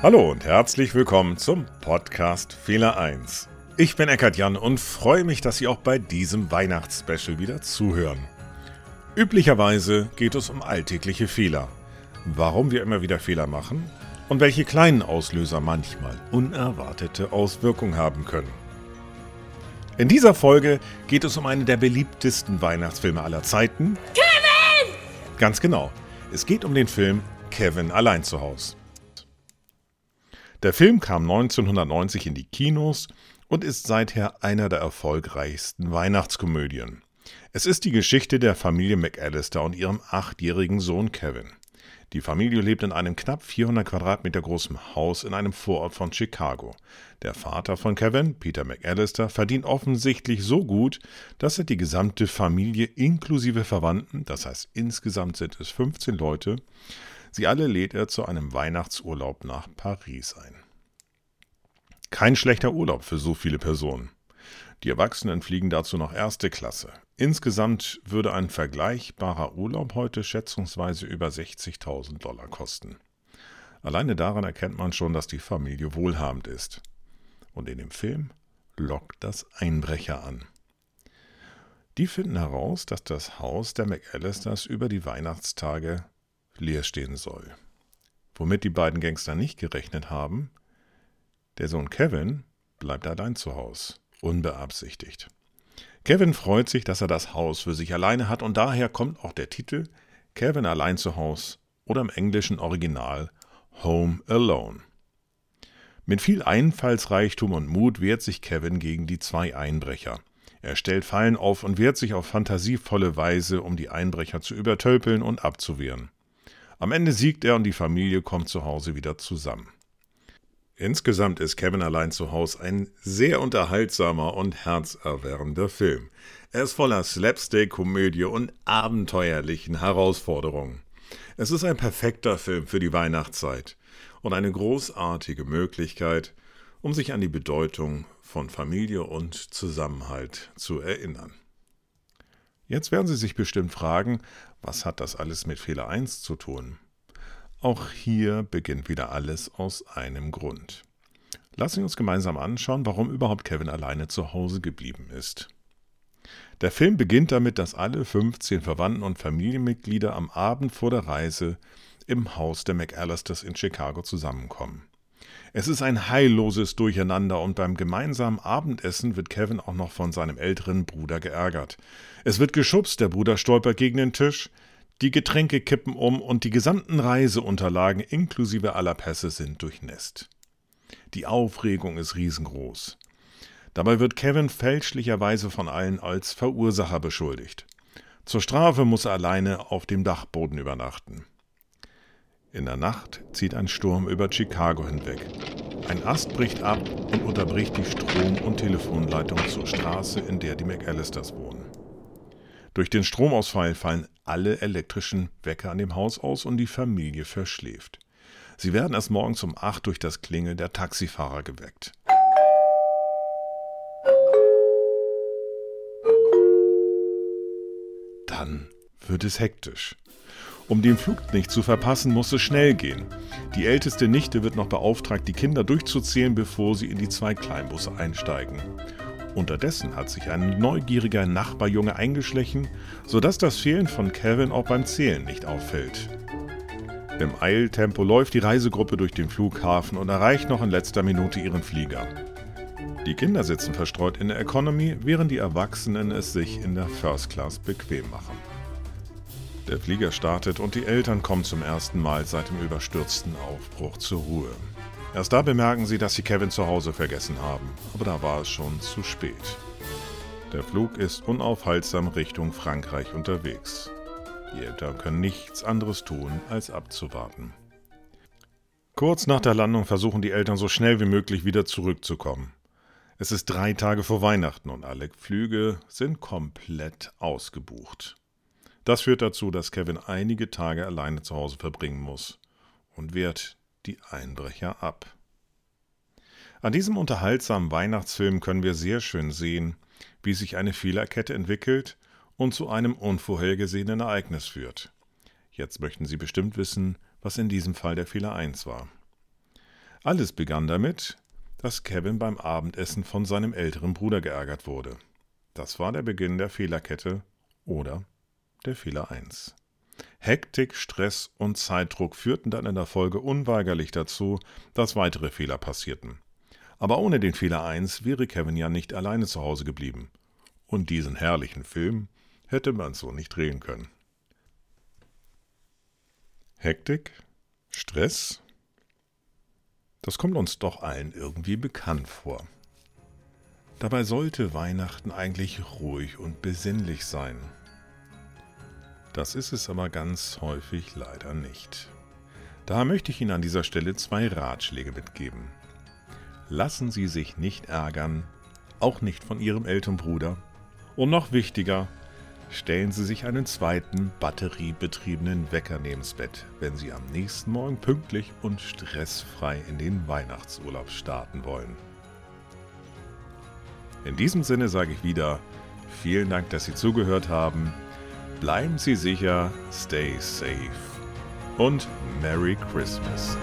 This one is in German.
Hallo und herzlich willkommen zum Podcast Fehler 1. Ich bin Eckart Jan und freue mich, dass Sie auch bei diesem Weihnachtsspecial wieder zuhören. Üblicherweise geht es um alltägliche Fehler, warum wir immer wieder Fehler machen und welche kleinen Auslöser manchmal unerwartete Auswirkungen haben können. In dieser Folge geht es um einen der beliebtesten Weihnachtsfilme aller Zeiten. Kevin! Ganz genau. Es geht um den Film Kevin allein zu Hause. Der Film kam 1990 in die Kinos und ist seither einer der erfolgreichsten Weihnachtskomödien. Es ist die Geschichte der Familie McAllister und ihrem achtjährigen Sohn Kevin. Die Familie lebt in einem knapp 400 Quadratmeter großen Haus in einem Vorort von Chicago. Der Vater von Kevin, Peter McAllister, verdient offensichtlich so gut, dass er die gesamte Familie inklusive Verwandten, das heißt insgesamt sind es 15 Leute, Sie alle lädt er zu einem Weihnachtsurlaub nach Paris ein. Kein schlechter Urlaub für so viele Personen. Die Erwachsenen fliegen dazu noch erste Klasse. Insgesamt würde ein vergleichbarer Urlaub heute schätzungsweise über 60.000 Dollar kosten. Alleine daran erkennt man schon, dass die Familie wohlhabend ist. Und in dem Film lockt das Einbrecher an. Die finden heraus, dass das Haus der McAllisters über die Weihnachtstage leer stehen soll. Womit die beiden Gangster nicht gerechnet haben, der Sohn Kevin bleibt allein zu Hause, unbeabsichtigt. Kevin freut sich, dass er das Haus für sich alleine hat und daher kommt auch der Titel Kevin allein zu Hause oder im englischen Original Home Alone. Mit viel Einfallsreichtum und Mut wehrt sich Kevin gegen die zwei Einbrecher. Er stellt Fallen auf und wehrt sich auf fantasievolle Weise, um die Einbrecher zu übertölpeln und abzuwehren. Am Ende siegt er und die Familie kommt zu Hause wieder zusammen. Insgesamt ist Kevin allein zu Hause ein sehr unterhaltsamer und herzerwärmender Film. Er ist voller Slapstick, Komödie und abenteuerlichen Herausforderungen. Es ist ein perfekter Film für die Weihnachtszeit und eine großartige Möglichkeit, um sich an die Bedeutung von Familie und Zusammenhalt zu erinnern. Jetzt werden Sie sich bestimmt fragen, was hat das alles mit Fehler 1 zu tun? Auch hier beginnt wieder alles aus einem Grund. Lassen Sie uns gemeinsam anschauen, warum überhaupt Kevin alleine zu Hause geblieben ist. Der Film beginnt damit, dass alle 15 Verwandten und Familienmitglieder am Abend vor der Reise im Haus der McAllisters in Chicago zusammenkommen. Es ist ein heilloses Durcheinander und beim gemeinsamen Abendessen wird Kevin auch noch von seinem älteren Bruder geärgert. Es wird geschubst, der Bruder stolpert gegen den Tisch, die Getränke kippen um und die gesamten Reiseunterlagen inklusive aller Pässe sind durchnässt. Die Aufregung ist riesengroß. Dabei wird Kevin fälschlicherweise von allen als Verursacher beschuldigt. Zur Strafe muss er alleine auf dem Dachboden übernachten. In der Nacht zieht ein Sturm über Chicago hinweg. Ein Ast bricht ab und unterbricht die Strom- und Telefonleitung zur Straße, in der die McAllisters wohnen. Durch den Stromausfall fallen alle elektrischen Wecker an dem Haus aus und die Familie verschläft. Sie werden erst morgens um acht durch das Klingeln der Taxifahrer geweckt. Dann wird es hektisch. Um den Flug nicht zu verpassen, muss es schnell gehen. Die älteste Nichte wird noch beauftragt, die Kinder durchzuzählen, bevor sie in die zwei Kleinbusse einsteigen. Unterdessen hat sich ein neugieriger Nachbarjunge eingeschlichen, sodass das Fehlen von Kevin auch beim Zählen nicht auffällt. Im Eiltempo läuft die Reisegruppe durch den Flughafen und erreicht noch in letzter Minute ihren Flieger. Die Kinder sitzen verstreut in der Economy, während die Erwachsenen es sich in der First Class bequem machen. Der Flieger startet und die Eltern kommen zum ersten Mal seit dem überstürzten Aufbruch zur Ruhe. Erst da bemerken sie, dass sie Kevin zu Hause vergessen haben, aber da war es schon zu spät. Der Flug ist unaufhaltsam Richtung Frankreich unterwegs. Die Eltern können nichts anderes tun, als abzuwarten. Kurz nach der Landung versuchen die Eltern so schnell wie möglich wieder zurückzukommen. Es ist drei Tage vor Weihnachten und alle Flüge sind komplett ausgebucht. Das führt dazu, dass Kevin einige Tage alleine zu Hause verbringen muss und wehrt die Einbrecher ab. An diesem unterhaltsamen Weihnachtsfilm können wir sehr schön sehen, wie sich eine Fehlerkette entwickelt und zu einem unvorhergesehenen Ereignis führt. Jetzt möchten Sie bestimmt wissen, was in diesem Fall der Fehler 1 war. Alles begann damit, dass Kevin beim Abendessen von seinem älteren Bruder geärgert wurde. Das war der Beginn der Fehlerkette oder der Fehler 1. Hektik, Stress und Zeitdruck führten dann in der Folge unweigerlich dazu, dass weitere Fehler passierten. Aber ohne den Fehler 1 wäre Kevin ja nicht alleine zu Hause geblieben. Und diesen herrlichen Film hätte man so nicht drehen können. Hektik? Stress? Das kommt uns doch allen irgendwie bekannt vor. Dabei sollte Weihnachten eigentlich ruhig und besinnlich sein. Das ist es aber ganz häufig leider nicht. Daher möchte ich Ihnen an dieser Stelle zwei Ratschläge mitgeben. Lassen Sie sich nicht ärgern, auch nicht von Ihrem Elternbruder. Und noch wichtiger, stellen Sie sich einen zweiten batteriebetriebenen Wecker neben's Bett, wenn Sie am nächsten Morgen pünktlich und stressfrei in den Weihnachtsurlaub starten wollen. In diesem Sinne sage ich wieder, vielen Dank, dass Sie zugehört haben. Bleiben Sie sicher, stay safe und Merry Christmas.